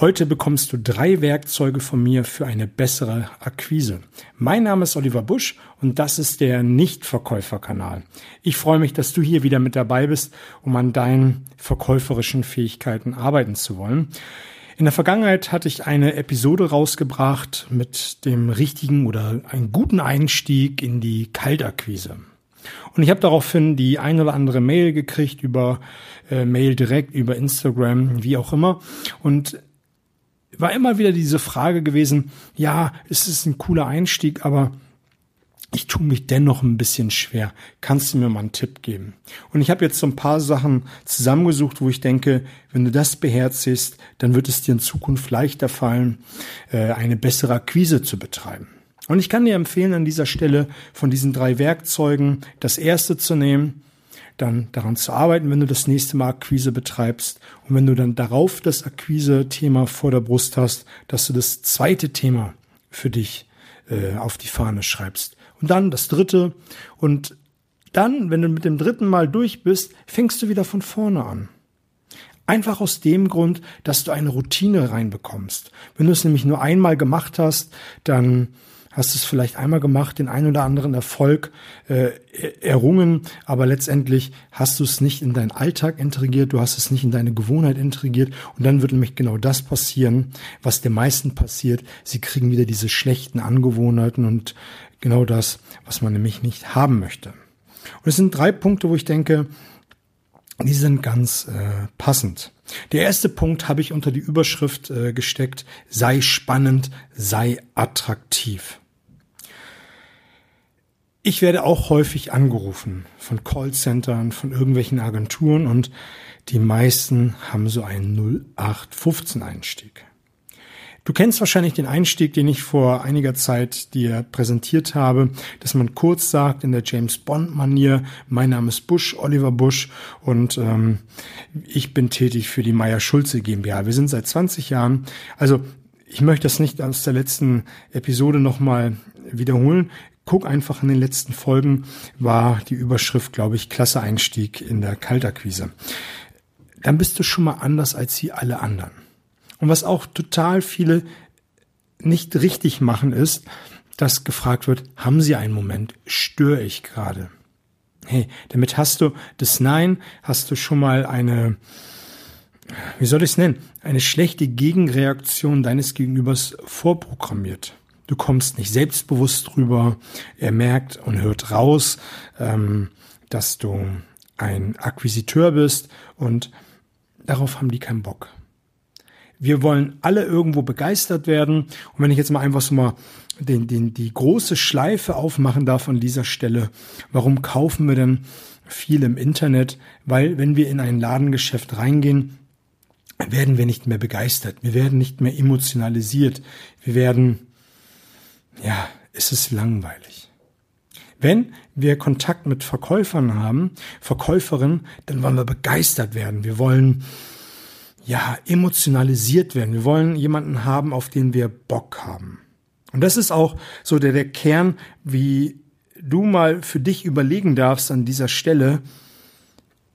Heute bekommst du drei Werkzeuge von mir für eine bessere Akquise. Mein Name ist Oliver Busch und das ist der Nichtverkäuferkanal. Ich freue mich, dass du hier wieder mit dabei bist, um an deinen verkäuferischen Fähigkeiten arbeiten zu wollen. In der Vergangenheit hatte ich eine Episode rausgebracht mit dem richtigen oder einen guten Einstieg in die Kaltakquise. Und ich habe daraufhin die ein oder andere Mail gekriegt über äh, Mail direkt, über Instagram, wie auch immer. Und war immer wieder diese Frage gewesen, ja, es ist ein cooler Einstieg, aber ich tue mich dennoch ein bisschen schwer. Kannst du mir mal einen Tipp geben? Und ich habe jetzt so ein paar Sachen zusammengesucht, wo ich denke, wenn du das beherzigst, dann wird es dir in Zukunft leichter fallen, äh, eine bessere Akquise zu betreiben. Und ich kann dir empfehlen, an dieser Stelle von diesen drei Werkzeugen das erste zu nehmen, dann daran zu arbeiten, wenn du das nächste Mal Akquise betreibst. Und wenn du dann darauf das Akquise-Thema vor der Brust hast, dass du das zweite Thema für dich äh, auf die Fahne schreibst. Und dann das dritte. Und dann, wenn du mit dem dritten Mal durch bist, fängst du wieder von vorne an. Einfach aus dem Grund, dass du eine Routine reinbekommst. Wenn du es nämlich nur einmal gemacht hast, dann hast es vielleicht einmal gemacht, den einen oder anderen Erfolg äh, errungen, aber letztendlich hast du es nicht in deinen Alltag integriert, du hast es nicht in deine Gewohnheit integriert und dann wird nämlich genau das passieren, was den meisten passiert. Sie kriegen wieder diese schlechten Angewohnheiten und genau das, was man nämlich nicht haben möchte. Und es sind drei Punkte, wo ich denke, die sind ganz äh, passend. Der erste Punkt habe ich unter die Überschrift äh, gesteckt, sei spannend, sei attraktiv. Ich werde auch häufig angerufen von Callcentern, von irgendwelchen Agenturen und die meisten haben so einen 0815 Einstieg. Du kennst wahrscheinlich den Einstieg, den ich vor einiger Zeit dir präsentiert habe, dass man kurz sagt in der James Bond Manier, mein Name ist Bush, Oliver Bush und ähm, ich bin tätig für die Meier Schulze GmbH. Wir sind seit 20 Jahren, also ich möchte das nicht aus der letzten Episode nochmal wiederholen guck einfach in den letzten Folgen, war die Überschrift, glaube ich, klasse Einstieg in der Kaltakquise. Dann bist du schon mal anders als sie alle anderen. Und was auch total viele nicht richtig machen, ist, dass gefragt wird, haben Sie einen Moment? Störe ich gerade? Hey, damit hast du das Nein, hast du schon mal eine, wie soll ich es nennen, eine schlechte Gegenreaktion deines Gegenübers vorprogrammiert. Du kommst nicht selbstbewusst drüber. Er merkt und hört raus, ähm, dass du ein Akquisiteur bist und darauf haben die keinen Bock. Wir wollen alle irgendwo begeistert werden. Und wenn ich jetzt mal einfach so mal den, den, die große Schleife aufmachen darf an dieser Stelle, warum kaufen wir denn viel im Internet? Weil wenn wir in ein Ladengeschäft reingehen, werden wir nicht mehr begeistert. Wir werden nicht mehr emotionalisiert. Wir werden ja, ist es langweilig. Wenn wir Kontakt mit Verkäufern haben, Verkäuferinnen, dann wollen wir begeistert werden. Wir wollen ja emotionalisiert werden. Wir wollen jemanden haben, auf den wir Bock haben. Und das ist auch so der, der Kern, wie du mal für dich überlegen darfst an dieser Stelle,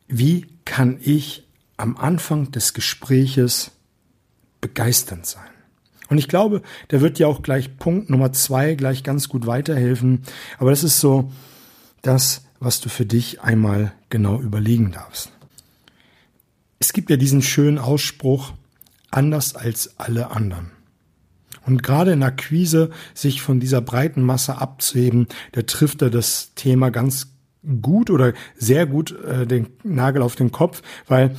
wie kann ich am Anfang des Gespräches begeisternd sein? Und ich glaube, der wird dir auch gleich Punkt Nummer zwei gleich ganz gut weiterhelfen. Aber das ist so das, was du für dich einmal genau überlegen darfst. Es gibt ja diesen schönen Ausspruch, anders als alle anderen. Und gerade in Akquise sich von dieser breiten Masse abzuheben, der trifft da das Thema ganz gut oder sehr gut äh, den Nagel auf den Kopf, weil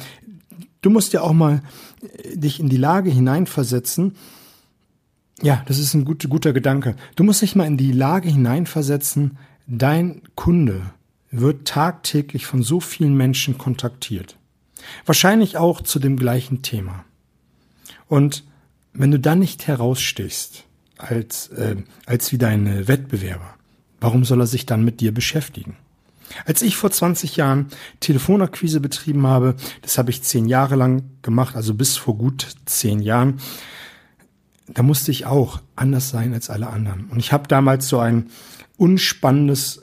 du musst ja auch mal äh, dich in die Lage hineinversetzen, ja, das ist ein gut, guter Gedanke. Du musst dich mal in die Lage hineinversetzen, dein Kunde wird tagtäglich von so vielen Menschen kontaktiert. Wahrscheinlich auch zu dem gleichen Thema. Und wenn du dann nicht herausstichst als, äh, als wie deine Wettbewerber, warum soll er sich dann mit dir beschäftigen? Als ich vor 20 Jahren Telefonakquise betrieben habe, das habe ich zehn Jahre lang gemacht, also bis vor gut zehn Jahren, da musste ich auch anders sein als alle anderen. Und ich habe damals so ein unspannendes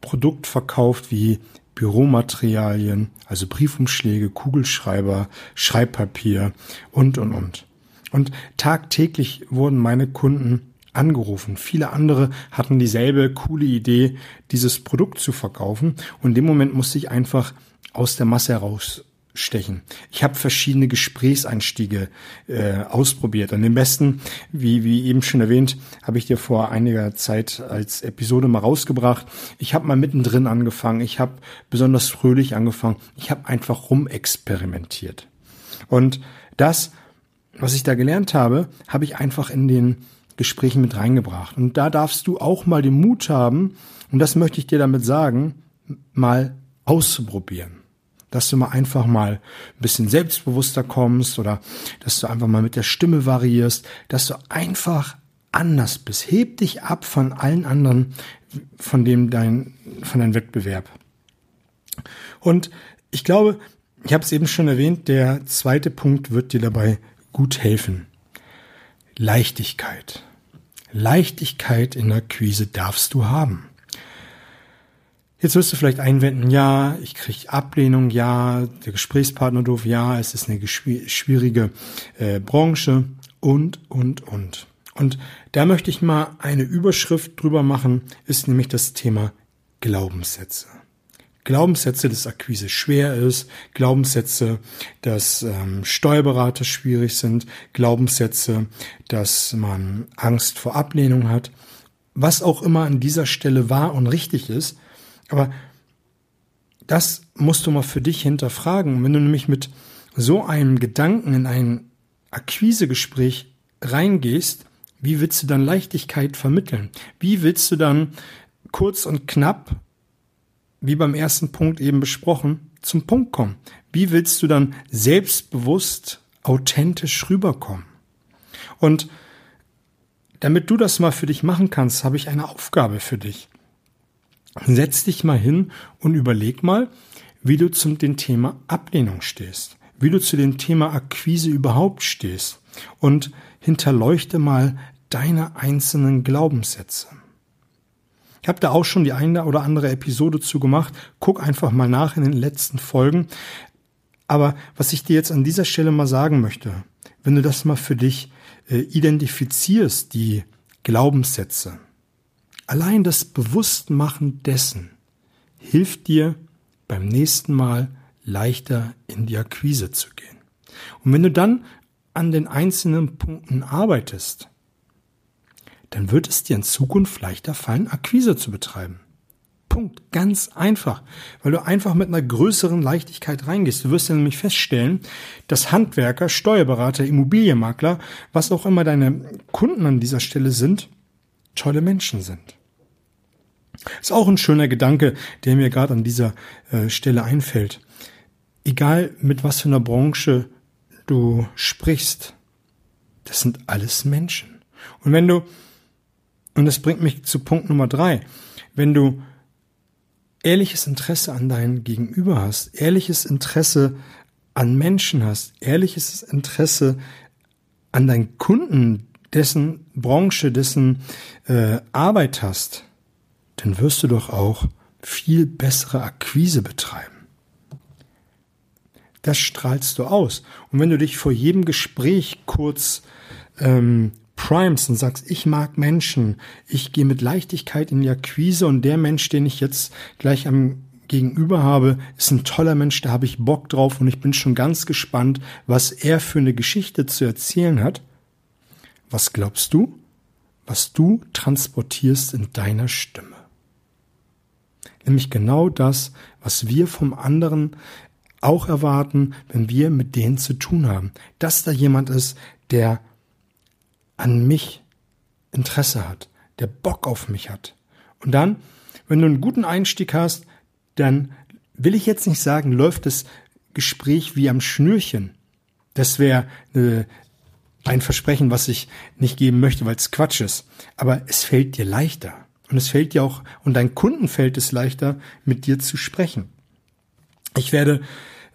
Produkt verkauft wie Büromaterialien, also Briefumschläge, Kugelschreiber, Schreibpapier und, und, und. Und tagtäglich wurden meine Kunden angerufen. Viele andere hatten dieselbe coole Idee, dieses Produkt zu verkaufen. Und in dem Moment musste ich einfach aus der Masse herausstechen. Ich habe verschiedene Gesprächseinstiege äh, ausprobiert. Und den besten, wie, wie eben schon erwähnt, habe ich dir vor einiger Zeit als Episode mal rausgebracht. Ich habe mal mittendrin angefangen. Ich habe besonders fröhlich angefangen. Ich habe einfach rumexperimentiert. Und das, was ich da gelernt habe, habe ich einfach in den Gesprächen mit reingebracht. Und da darfst du auch mal den Mut haben, und das möchte ich dir damit sagen, mal auszuprobieren. Dass du mal einfach mal ein bisschen selbstbewusster kommst oder dass du einfach mal mit der Stimme variierst, dass du einfach anders bist. Heb dich ab von allen anderen, von dem dein, von deinem Wettbewerb. Und ich glaube, ich habe es eben schon erwähnt, der zweite Punkt wird dir dabei gut helfen. Leichtigkeit. Leichtigkeit in der Quise darfst du haben. Jetzt wirst du vielleicht einwenden, ja, ich kriege Ablehnung, ja, der Gesprächspartner doof, ja, es ist eine schwierige äh, Branche und, und, und. Und da möchte ich mal eine Überschrift drüber machen, ist nämlich das Thema Glaubenssätze. Glaubenssätze, dass Akquise schwer ist, Glaubenssätze, dass ähm, Steuerberater schwierig sind, Glaubenssätze, dass man Angst vor Ablehnung hat, was auch immer an dieser Stelle wahr und richtig ist. Aber das musst du mal für dich hinterfragen. Wenn du nämlich mit so einem Gedanken in ein Akquisegespräch reingehst, wie willst du dann Leichtigkeit vermitteln? Wie willst du dann kurz und knapp wie beim ersten Punkt eben besprochen, zum Punkt kommen. Wie willst du dann selbstbewusst, authentisch rüberkommen? Und damit du das mal für dich machen kannst, habe ich eine Aufgabe für dich. Setz dich mal hin und überleg mal, wie du zum dem Thema Ablehnung stehst, wie du zu dem Thema Akquise überhaupt stehst und hinterleuchte mal deine einzelnen Glaubenssätze. Ich habe da auch schon die eine oder andere Episode zu gemacht. Guck einfach mal nach in den letzten Folgen. Aber was ich dir jetzt an dieser Stelle mal sagen möchte, wenn du das mal für dich äh, identifizierst, die Glaubenssätze, allein das Bewusstmachen dessen hilft dir beim nächsten Mal leichter in die Akquise zu gehen. Und wenn du dann an den einzelnen Punkten arbeitest, dann wird es dir in Zukunft leichter fallen, Akquise zu betreiben. Punkt. Ganz einfach. Weil du einfach mit einer größeren Leichtigkeit reingehst. Du wirst ja nämlich feststellen, dass Handwerker, Steuerberater, Immobilienmakler, was auch immer deine Kunden an dieser Stelle sind, tolle Menschen sind. Ist auch ein schöner Gedanke, der mir gerade an dieser äh, Stelle einfällt. Egal mit was für einer Branche du sprichst, das sind alles Menschen. Und wenn du und das bringt mich zu Punkt Nummer drei. Wenn du ehrliches Interesse an deinem Gegenüber hast, ehrliches Interesse an Menschen hast, ehrliches Interesse an deinen Kunden, dessen Branche, dessen äh, Arbeit hast, dann wirst du doch auch viel bessere Akquise betreiben. Das strahlst du aus. Und wenn du dich vor jedem Gespräch kurz ähm, primest und sagst, ich mag Menschen, ich gehe mit Leichtigkeit in die Akquise und der Mensch, den ich jetzt gleich am Gegenüber habe, ist ein toller Mensch, da habe ich Bock drauf und ich bin schon ganz gespannt, was er für eine Geschichte zu erzählen hat. Was glaubst du, was du transportierst in deiner Stimme? Nämlich genau das, was wir vom anderen auch erwarten, wenn wir mit denen zu tun haben. Dass da jemand ist, der an mich Interesse hat, der Bock auf mich hat. Und dann, wenn du einen guten Einstieg hast, dann will ich jetzt nicht sagen, läuft das Gespräch wie am Schnürchen. Das wäre äh, ein Versprechen, was ich nicht geben möchte, weil es Quatsch ist. Aber es fällt dir leichter. Und es fällt dir auch, und deinen Kunden fällt es leichter, mit dir zu sprechen. Ich werde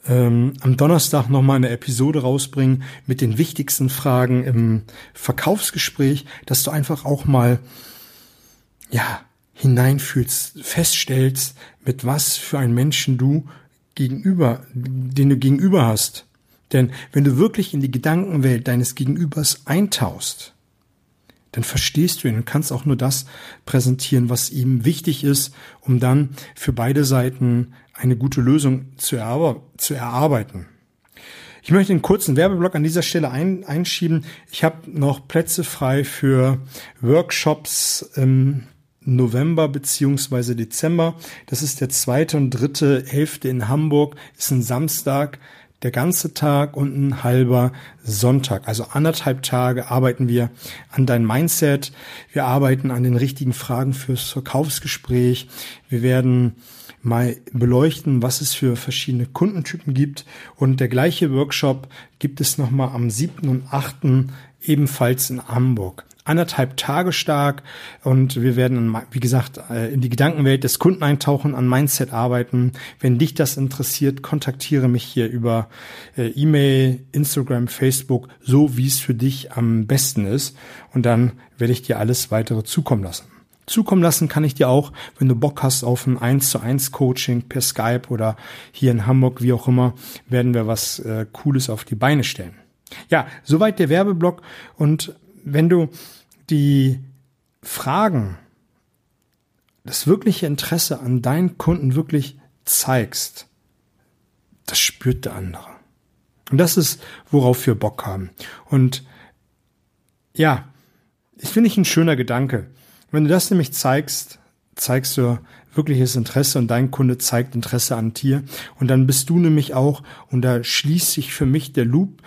ähm, am Donnerstag nochmal eine Episode rausbringen mit den wichtigsten Fragen im Verkaufsgespräch, dass du einfach auch mal, ja, hineinfühlst, feststellst, mit was für einen Menschen du gegenüber, den du gegenüber hast. Denn wenn du wirklich in die Gedankenwelt deines Gegenübers eintauchst, dann verstehst du ihn und kannst auch nur das präsentieren, was ihm wichtig ist, um dann für beide Seiten eine gute Lösung zu, erarbe zu erarbeiten. Ich möchte einen kurzen Werbeblock an dieser Stelle ein, einschieben. Ich habe noch Plätze frei für Workshops im November beziehungsweise Dezember. Das ist der zweite und dritte Hälfte in Hamburg. Ist ein Samstag der ganze Tag und ein halber Sonntag. Also anderthalb Tage arbeiten wir an dein Mindset. Wir arbeiten an den richtigen Fragen fürs Verkaufsgespräch. Wir werden mal beleuchten, was es für verschiedene Kundentypen gibt. Und der gleiche Workshop gibt es nochmal am 7. und 8. ebenfalls in Hamburg anderthalb Tage stark und wir werden, wie gesagt, äh, in die Gedankenwelt des Kunden eintauchen, an Mindset arbeiten. Wenn dich das interessiert, kontaktiere mich hier über äh, E-Mail, Instagram, Facebook, so wie es für dich am besten ist und dann werde ich dir alles weitere zukommen lassen. Zukommen lassen kann ich dir auch, wenn du Bock hast auf ein 1 zu 1 Coaching per Skype oder hier in Hamburg, wie auch immer, werden wir was äh, Cooles auf die Beine stellen. Ja, soweit der Werbeblock und wenn du die Fragen, das wirkliche Interesse an deinen Kunden wirklich zeigst, das spürt der andere. Und das ist, worauf wir Bock haben. Und ja, ich finde ich ein schöner Gedanke. Wenn du das nämlich zeigst, zeigst du wirkliches Interesse und dein Kunde zeigt Interesse an dir. Und dann bist du nämlich auch, und da schließt sich für mich der Loop,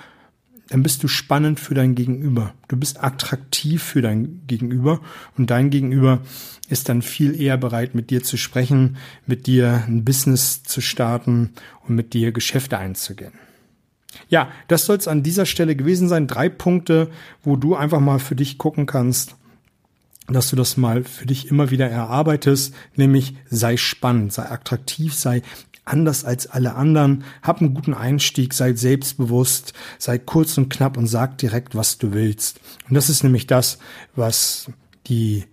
dann bist du spannend für dein Gegenüber. Du bist attraktiv für dein Gegenüber und dein Gegenüber ist dann viel eher bereit, mit dir zu sprechen, mit dir ein Business zu starten und mit dir Geschäfte einzugehen. Ja, das soll es an dieser Stelle gewesen sein. Drei Punkte, wo du einfach mal für dich gucken kannst, dass du das mal für dich immer wieder erarbeitest, nämlich sei spannend, sei attraktiv, sei anders als alle anderen, hab einen guten Einstieg, sei selbstbewusst, sei kurz und knapp und sag direkt, was du willst. Und das ist nämlich das, was die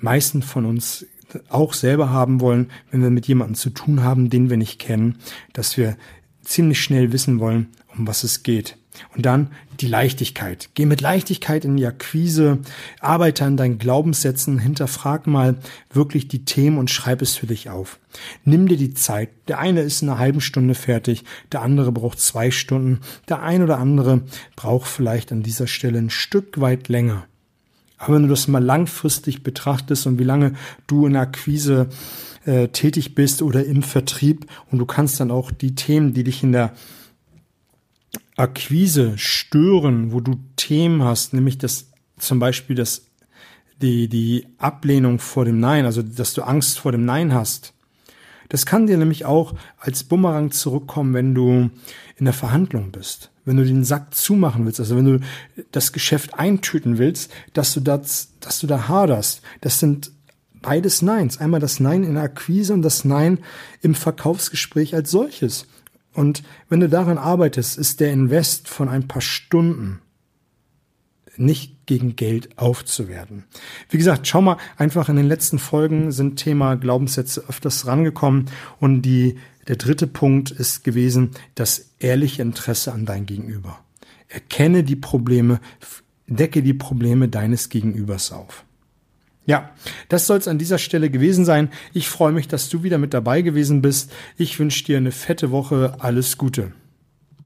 meisten von uns auch selber haben wollen, wenn wir mit jemandem zu tun haben, den wir nicht kennen, dass wir ziemlich schnell wissen wollen, um was es geht. Und dann die Leichtigkeit. Geh mit Leichtigkeit in die Akquise, arbeite an deinen Glaubenssätzen, hinterfrag mal wirklich die Themen und schreib es für dich auf. Nimm dir die Zeit. Der eine ist in einer halben Stunde fertig, der andere braucht zwei Stunden, der ein oder andere braucht vielleicht an dieser Stelle ein Stück weit länger. Aber wenn du das mal langfristig betrachtest und wie lange du in der Akquise äh, tätig bist oder im Vertrieb und du kannst dann auch die Themen, die dich in der Akquise stören, wo du Themen hast, nämlich das zum Beispiel das die die Ablehnung vor dem Nein, also dass du Angst vor dem Nein hast. Das kann dir nämlich auch als Bumerang zurückkommen, wenn du in der Verhandlung bist, wenn du den Sack zumachen willst, also wenn du das Geschäft eintüten willst, dass du das, dass du da haderst. Das sind beides Neins. Einmal das Nein in der Akquise und das Nein im Verkaufsgespräch als solches. Und wenn du daran arbeitest, ist der Invest von ein paar Stunden nicht gegen Geld aufzuwerten. Wie gesagt, schau mal, einfach in den letzten Folgen sind Thema Glaubenssätze öfters rangekommen und die, der dritte Punkt ist gewesen, das ehrliche Interesse an dein Gegenüber. Erkenne die Probleme, decke die Probleme deines Gegenübers auf. Ja, das soll es an dieser Stelle gewesen sein. Ich freue mich, dass du wieder mit dabei gewesen bist. Ich wünsche dir eine fette Woche. Alles Gute.